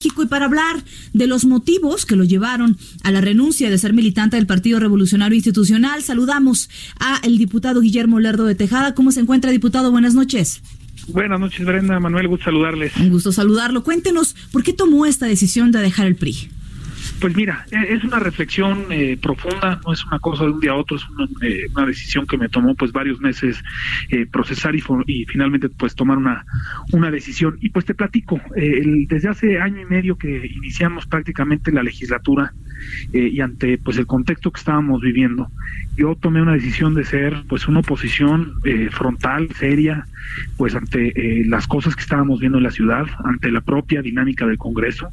Y para hablar de los motivos que lo llevaron a la renuncia de ser militante del Partido Revolucionario Institucional, saludamos a el diputado Guillermo Lerdo de Tejada. ¿Cómo se encuentra, diputado? Buenas noches. Buenas noches, Brenda. Manuel, gusto saludarles. Un gusto saludarlo. Cuéntenos, ¿por qué tomó esta decisión de dejar el PRI? Pues mira, e-, es una reflexión eh, profunda, no es una cosa de un día a otro, es eh, una, decisión que me tomó pues varios meses eh, procesar y, y, finalmente pues tomar una, una decisión. Y pues te platico, desde hace año y medio que iniciamos prácticamente la legislatura y ante pues el contexto que estábamos viviendo, yo tomé una decisión de ser pues una oposición frontal, seria, pues ante las cosas que estábamos viendo en la ciudad, ante la propia dinámica del Congreso,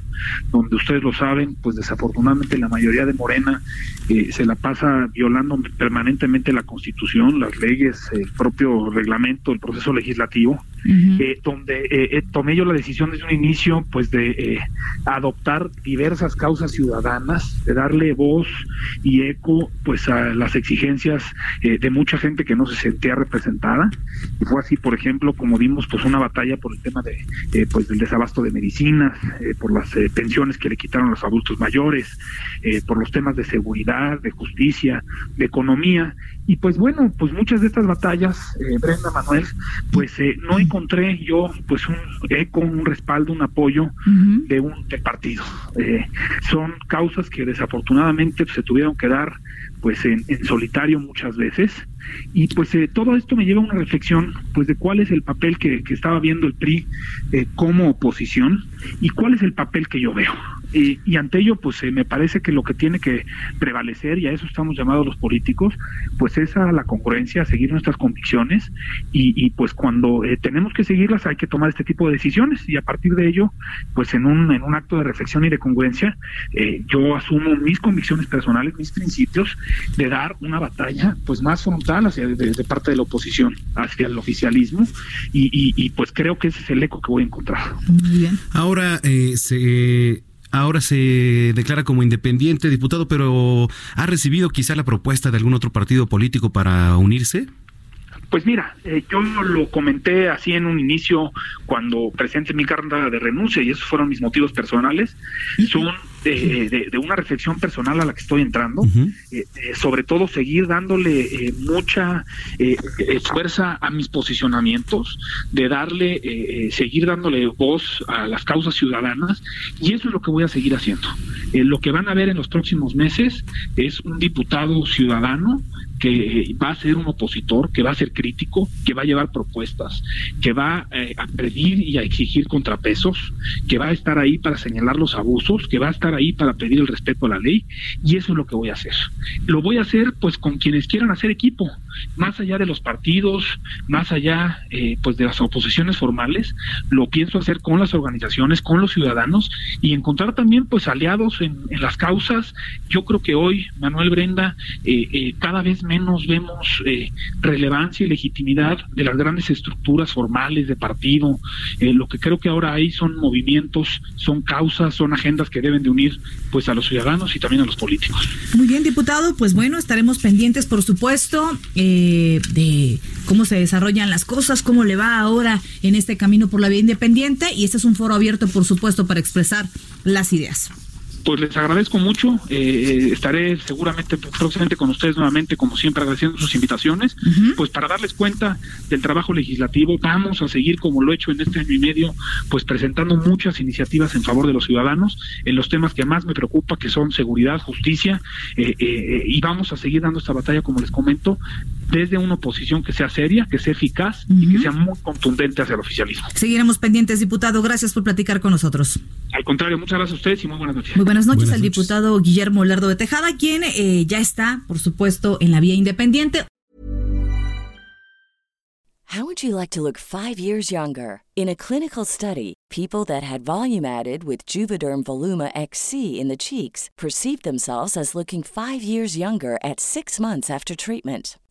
donde ustedes lo saben, pues desafortunadamente la mayoría de Morena eh, se la pasa violando permanentemente la Constitución, las leyes, el propio reglamento, el proceso legislativo, eh, donde eh, tomé yo la decisión desde un inicio pues de adoptar diversas causas ciudadanas, de darle voz y eco pues a las exigencias de mucha gente que no se sentía representada. Y fue así, por ejemplo, como vimos pues una batalla por el tema de pues del desabasto de medicinas, por las pensiones que le quitaron a los adultos mayores, eh, por los temas de seguridad, de justicia, de economía. Y pues bueno, pues muchas de estas batallas, eh, Brenda Manuel, pues eh, no encontré yo pues un eco, un respaldo, un apoyo de un partido. son causas que desafortunadamente se tuvieron que dar pues en, solitario muchas veces. Y pues todo esto me lleva a una reflexión pues de cuál es el papel que, estaba viendo el PRI como oposición y cuál es el papel que yo veo y ante ello, pues eh, me parece que lo que tiene que prevalecer, y a eso estamos llamados los políticos, pues es a la congruencia, a seguir nuestras convicciones, y, pues cuando eh, tenemos que seguirlas hay que tomar este tipo de decisiones, y a partir de ello, pues en un, en un acto de reflexión y de congruencia, eh, yo asumo mis convicciones personales, mis principios, de dar una batalla pues más frontal hacia de, parte de la oposición, hacia el oficialismo, y, y, pues creo que ese es el eco que voy a encontrar. Muy bien. Ahora, se ahora se declara como independiente diputado, pero ¿ha recibido quizá la propuesta de algún otro partido político para unirse? Pues mira, eh, yo lo comenté así en un inicio cuando presenté mi carta de renuncia y esos fueron mis motivos personales. Son de, una reflexión personal a la que estoy entrando, eh, eh, sobre todo seguir dándole mucha fuerza a mis posicionamientos, de darle, seguir dándole voz a las causas ciudadanas y eso es lo que voy a seguir haciendo. lo que van a ver en los próximos meses es un diputado ciudadano que va a ser un opositor, que va a ser crítico, que va a llevar propuestas, que va eh, a pedir y a exigir contrapesos, que va a estar ahí para señalar los abusos, que va a estar ahí para pedir el respeto a la ley, y eso es lo que voy a hacer. Lo voy a hacer pues con quienes quieran hacer equipo, más allá de los partidos, más allá eh, pues de las oposiciones formales, lo pienso hacer con las organizaciones, con los ciudadanos y encontrar también pues aliados en, las causas. Yo creo que hoy, Manuel Brenda, eh, cada vez menos vemos eh, relevancia y legitimidad de las grandes estructuras formales de partido. Eh, lo que creo que ahora hay son movimientos, son causas, son agendas que deben de unir pues a los ciudadanos y también a los políticos. Muy bien, diputado, pues bueno, estaremos pendientes, por supuesto, eh, de cómo se desarrollan las cosas, cómo le va ahora en este camino por la vía independiente y este es un foro abierto, por supuesto, para expresar las ideas pues les agradezco mucho. Eh, estaré seguramente próximamente con ustedes nuevamente, como siempre, agradeciendo sus invitaciones. Pues para darles cuenta del trabajo legislativo, vamos a seguir como lo he hecho en este año y medio, pues presentando muchas iniciativas en favor de los ciudadanos en los temas que más me preocupa, que son seguridad, justicia, eh, eh, y vamos a seguir dando esta batalla, como les comento, desde una oposición que sea seria, que sea eficaz y que sea muy contundente hacia el oficialismo. Seguiremos pendientes, diputado. Gracias por platicar con nosotros. Al contrario, muchas gracias a ustedes y muy buenas noches. Muy buenas noches al diputado Guillermo Lerdo de Tejada, quien eh, ya está, por supuesto, en la vía independiente. How would you like to look five years younger? In a clinical study, people that had volume added with Juvederm Voluma XC in the cheeks perceived themselves as looking five years younger at six months after treatment.